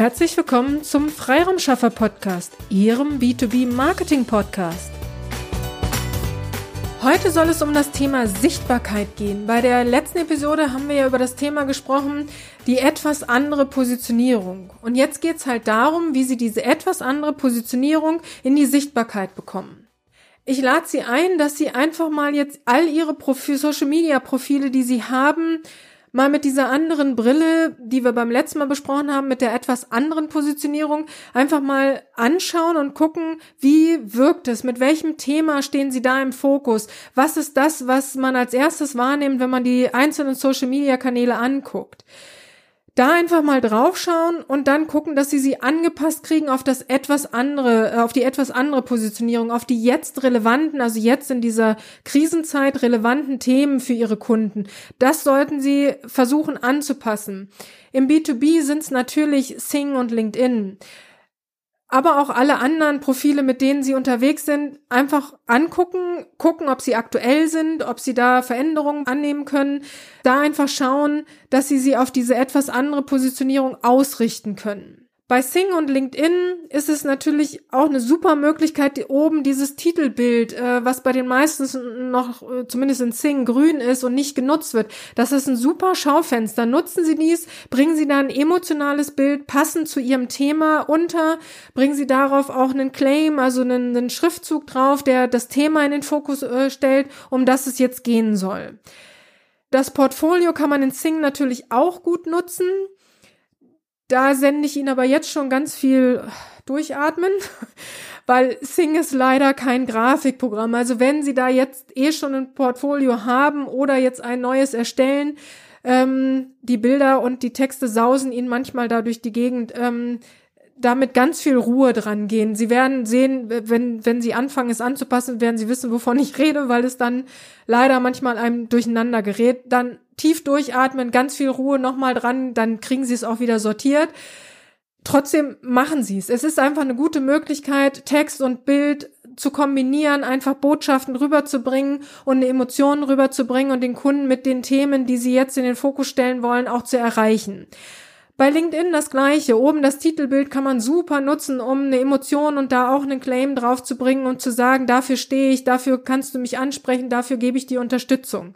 Herzlich willkommen zum Freiraumschaffer Podcast, Ihrem B2B Marketing Podcast. Heute soll es um das Thema Sichtbarkeit gehen. Bei der letzten Episode haben wir ja über das Thema gesprochen, die etwas andere Positionierung. Und jetzt geht es halt darum, wie Sie diese etwas andere Positionierung in die Sichtbarkeit bekommen. Ich lade Sie ein, dass Sie einfach mal jetzt all Ihre Profil, Social Media Profile, die Sie haben, mal mit dieser anderen Brille, die wir beim letzten Mal besprochen haben, mit der etwas anderen Positionierung, einfach mal anschauen und gucken, wie wirkt es, mit welchem Thema stehen Sie da im Fokus, was ist das, was man als erstes wahrnimmt, wenn man die einzelnen Social-Media-Kanäle anguckt da einfach mal draufschauen und dann gucken, dass sie sie angepasst kriegen auf das etwas andere, äh, auf die etwas andere Positionierung, auf die jetzt relevanten, also jetzt in dieser Krisenzeit relevanten Themen für ihre Kunden. Das sollten sie versuchen anzupassen. Im B2B sind es natürlich Sing und LinkedIn aber auch alle anderen Profile, mit denen sie unterwegs sind, einfach angucken, gucken, ob sie aktuell sind, ob sie da Veränderungen annehmen können, da einfach schauen, dass sie sie auf diese etwas andere Positionierung ausrichten können. Bei Sing und LinkedIn ist es natürlich auch eine super Möglichkeit, die oben dieses Titelbild, äh, was bei den meisten noch, äh, zumindest in Sing, grün ist und nicht genutzt wird. Das ist ein super Schaufenster. Nutzen Sie dies, bringen Sie da ein emotionales Bild passend zu Ihrem Thema unter, bringen Sie darauf auch einen Claim, also einen, einen Schriftzug drauf, der das Thema in den Fokus äh, stellt, um das es jetzt gehen soll. Das Portfolio kann man in Sing natürlich auch gut nutzen. Da sende ich Ihnen aber jetzt schon ganz viel durchatmen, weil Sing ist leider kein Grafikprogramm. Also wenn Sie da jetzt eh schon ein Portfolio haben oder jetzt ein neues erstellen, ähm, die Bilder und die Texte sausen Ihnen manchmal da durch die Gegend. Ähm, da mit ganz viel Ruhe dran gehen. Sie werden sehen, wenn, wenn Sie anfangen, es anzupassen, werden Sie wissen, wovon ich rede, weil es dann leider manchmal einem durcheinander gerät. Dann tief durchatmen, ganz viel Ruhe nochmal dran, dann kriegen Sie es auch wieder sortiert. Trotzdem machen Sie es. Es ist einfach eine gute Möglichkeit, Text und Bild zu kombinieren, einfach Botschaften rüberzubringen und eine Emotion rüberzubringen und den Kunden mit den Themen, die Sie jetzt in den Fokus stellen wollen, auch zu erreichen. Bei LinkedIn das gleiche. Oben das Titelbild kann man super nutzen, um eine Emotion und da auch einen Claim drauf zu bringen und zu sagen, dafür stehe ich, dafür kannst du mich ansprechen, dafür gebe ich dir Unterstützung.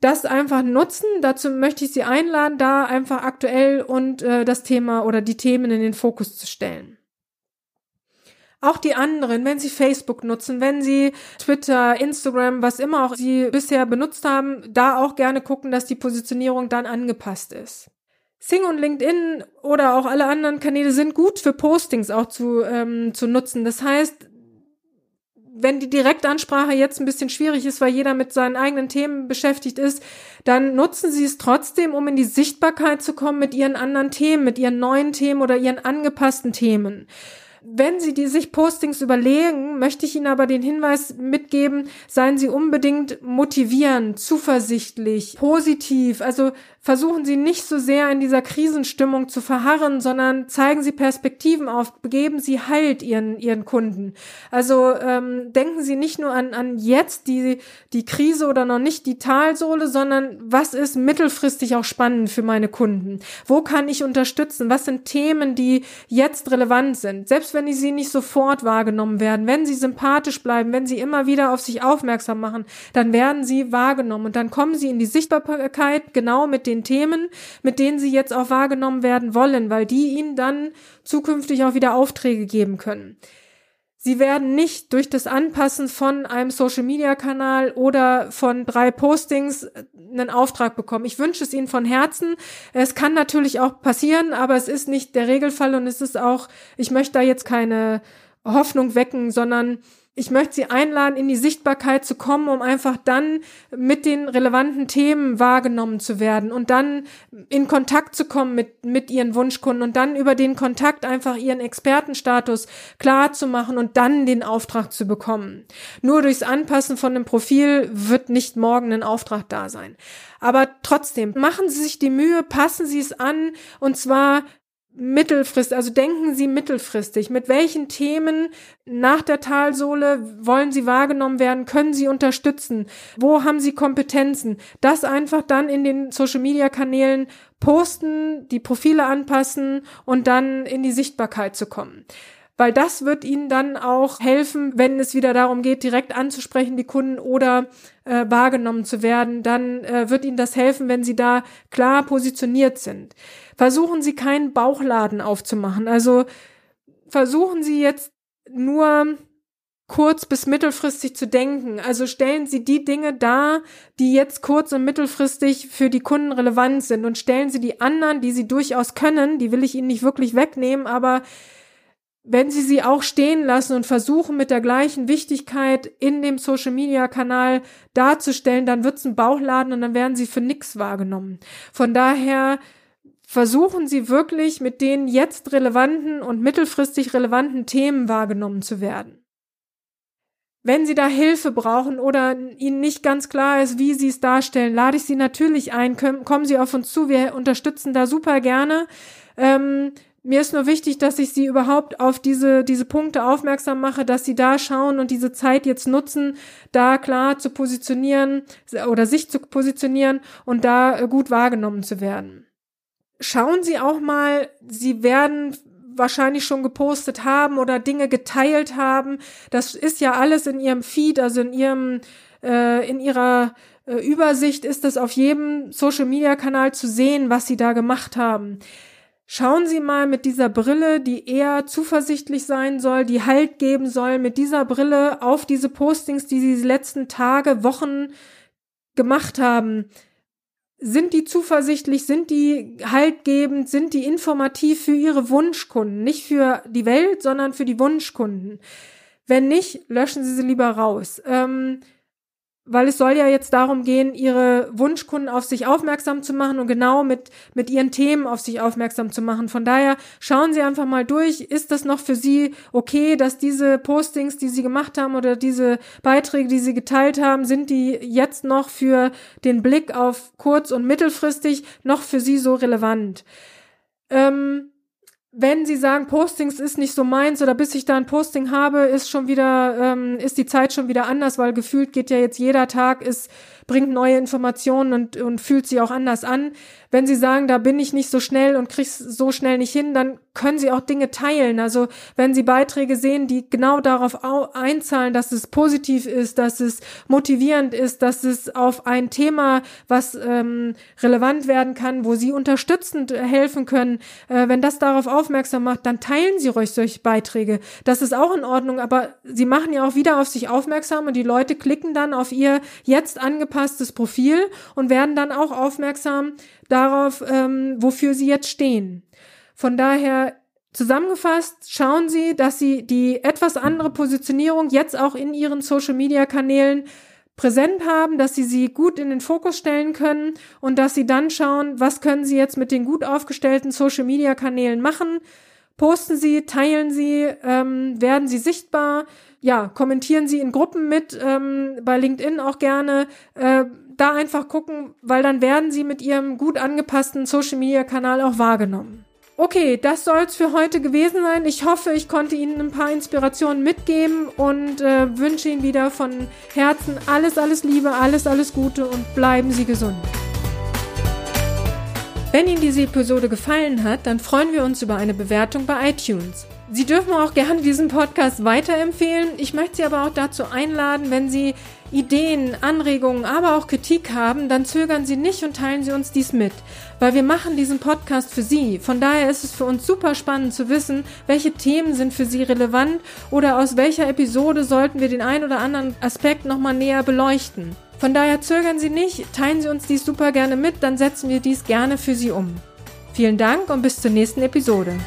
Das einfach nutzen, dazu möchte ich Sie einladen, da einfach aktuell und äh, das Thema oder die Themen in den Fokus zu stellen. Auch die anderen, wenn Sie Facebook nutzen, wenn Sie Twitter, Instagram, was immer auch Sie bisher benutzt haben, da auch gerne gucken, dass die Positionierung dann angepasst ist. Sing und LinkedIn oder auch alle anderen Kanäle sind gut für Postings auch zu, ähm, zu nutzen. Das heißt, wenn die Direktansprache jetzt ein bisschen schwierig ist, weil jeder mit seinen eigenen Themen beschäftigt ist, dann nutzen sie es trotzdem, um in die Sichtbarkeit zu kommen mit ihren anderen Themen, mit ihren neuen Themen oder ihren angepassten Themen. Wenn Sie die sich Postings überlegen, möchte ich Ihnen aber den Hinweis mitgeben, seien Sie unbedingt motivierend, zuversichtlich, positiv. Also versuchen Sie nicht so sehr in dieser Krisenstimmung zu verharren, sondern zeigen Sie Perspektiven auf, geben Sie Halt Ihren, Ihren Kunden. Also ähm, denken Sie nicht nur an, an jetzt die, die Krise oder noch nicht die Talsohle, sondern was ist mittelfristig auch spannend für meine Kunden? Wo kann ich unterstützen? Was sind Themen, die jetzt relevant sind? Selbst wenn sie nicht sofort wahrgenommen werden, wenn sie sympathisch bleiben, wenn sie immer wieder auf sich aufmerksam machen, dann werden sie wahrgenommen und dann kommen sie in die Sichtbarkeit genau mit den Themen, mit denen sie jetzt auch wahrgenommen werden wollen, weil die ihnen dann zukünftig auch wieder Aufträge geben können. Sie werden nicht durch das Anpassen von einem Social-Media-Kanal oder von drei Postings einen Auftrag bekommen. Ich wünsche es Ihnen von Herzen. Es kann natürlich auch passieren, aber es ist nicht der Regelfall und es ist auch, ich möchte da jetzt keine Hoffnung wecken, sondern ich möchte Sie einladen, in die Sichtbarkeit zu kommen, um einfach dann mit den relevanten Themen wahrgenommen zu werden und dann in Kontakt zu kommen mit, mit Ihren Wunschkunden und dann über den Kontakt einfach Ihren Expertenstatus klar zu machen und dann den Auftrag zu bekommen. Nur durchs Anpassen von einem Profil wird nicht morgen ein Auftrag da sein. Aber trotzdem, machen Sie sich die Mühe, passen Sie es an und zwar mittelfristig, also denken Sie mittelfristig. Mit welchen Themen nach der Talsohle wollen Sie wahrgenommen werden? Können Sie unterstützen? Wo haben Sie Kompetenzen? Das einfach dann in den Social Media Kanälen posten, die Profile anpassen und dann in die Sichtbarkeit zu kommen. Weil das wird ihnen dann auch helfen, wenn es wieder darum geht, direkt anzusprechen, die Kunden oder äh, wahrgenommen zu werden. Dann äh, wird ihnen das helfen, wenn sie da klar positioniert sind. Versuchen Sie keinen Bauchladen aufzumachen. Also versuchen Sie jetzt nur kurz bis mittelfristig zu denken. Also stellen Sie die Dinge dar, die jetzt kurz- und mittelfristig für die Kunden relevant sind und stellen Sie die anderen, die Sie durchaus können, die will ich Ihnen nicht wirklich wegnehmen, aber wenn Sie sie auch stehen lassen und versuchen mit der gleichen Wichtigkeit in dem Social Media Kanal darzustellen, dann wird's ein Bauchladen und dann werden Sie für nichts wahrgenommen. Von daher versuchen Sie wirklich mit den jetzt relevanten und mittelfristig relevanten Themen wahrgenommen zu werden. Wenn Sie da Hilfe brauchen oder Ihnen nicht ganz klar ist, wie Sie es darstellen, lade ich Sie natürlich ein. Kommen Sie auf uns zu. Wir unterstützen da super gerne. Ähm, mir ist nur wichtig, dass ich Sie überhaupt auf diese, diese Punkte aufmerksam mache, dass Sie da schauen und diese Zeit jetzt nutzen, da klar zu positionieren oder sich zu positionieren und da äh, gut wahrgenommen zu werden. Schauen Sie auch mal, Sie werden wahrscheinlich schon gepostet haben oder Dinge geteilt haben. Das ist ja alles in ihrem Feed, also in ihrem, äh, in ihrer äh, Übersicht ist es auf jedem Social Media Kanal zu sehen, was sie da gemacht haben. Schauen Sie mal mit dieser Brille, die eher zuversichtlich sein soll, die Halt geben soll, mit dieser Brille auf diese Postings, die Sie die letzten Tage, Wochen gemacht haben. Sind die zuversichtlich? Sind die haltgebend? Sind die informativ für Ihre Wunschkunden? Nicht für die Welt, sondern für die Wunschkunden. Wenn nicht, löschen Sie sie lieber raus. Ähm, weil es soll ja jetzt darum gehen, ihre Wunschkunden auf sich aufmerksam zu machen und genau mit, mit ihren Themen auf sich aufmerksam zu machen. Von daher schauen Sie einfach mal durch, ist das noch für Sie okay, dass diese Postings, die Sie gemacht haben oder diese Beiträge, die Sie geteilt haben, sind die jetzt noch für den Blick auf kurz- und mittelfristig noch für Sie so relevant? Ähm, wenn Sie sagen, Postings ist nicht so meins oder bis ich da ein Posting habe, ist schon wieder, ähm, ist die Zeit schon wieder anders, weil gefühlt geht ja jetzt jeder Tag, ist bringt neue Informationen und, und fühlt sie auch anders an. Wenn Sie sagen, da bin ich nicht so schnell und krieg's so schnell nicht hin, dann können Sie auch Dinge teilen. Also wenn Sie Beiträge sehen, die genau darauf einzahlen, dass es positiv ist, dass es motivierend ist, dass es auf ein Thema, was ähm, relevant werden kann, wo Sie unterstützend helfen können, äh, wenn das darauf aufmerksam macht, dann teilen Sie ruhig solche Beiträge. Das ist auch in Ordnung, aber Sie machen ja auch wieder auf sich aufmerksam und die Leute klicken dann auf Ihr jetzt angepasstes angepasstes Profil und werden dann auch aufmerksam darauf, ähm, wofür sie jetzt stehen. Von daher Zusammengefasst, schauen Sie, dass Sie die etwas andere Positionierung jetzt auch in Ihren Social-Media-Kanälen präsent haben, dass Sie sie gut in den Fokus stellen können und dass Sie dann schauen, was können Sie jetzt mit den gut aufgestellten Social-Media-Kanälen machen. Posten Sie, teilen Sie, ähm, werden Sie sichtbar, ja, kommentieren Sie in Gruppen mit, ähm, bei LinkedIn auch gerne. Äh, da einfach gucken, weil dann werden Sie mit Ihrem gut angepassten Social Media Kanal auch wahrgenommen. Okay, das soll's für heute gewesen sein. Ich hoffe, ich konnte Ihnen ein paar Inspirationen mitgeben und äh, wünsche Ihnen wieder von Herzen alles, alles Liebe, alles, alles Gute und bleiben Sie gesund. Wenn Ihnen diese Episode gefallen hat, dann freuen wir uns über eine Bewertung bei iTunes. Sie dürfen auch gerne diesen Podcast weiterempfehlen. Ich möchte Sie aber auch dazu einladen, wenn Sie Ideen, Anregungen, aber auch Kritik haben, dann zögern Sie nicht und teilen Sie uns dies mit, weil wir machen diesen Podcast für Sie. Von daher ist es für uns super spannend zu wissen, welche Themen sind für Sie relevant oder aus welcher Episode sollten wir den einen oder anderen Aspekt nochmal näher beleuchten. Von daher zögern Sie nicht, teilen Sie uns dies super gerne mit, dann setzen wir dies gerne für Sie um. Vielen Dank und bis zur nächsten Episode.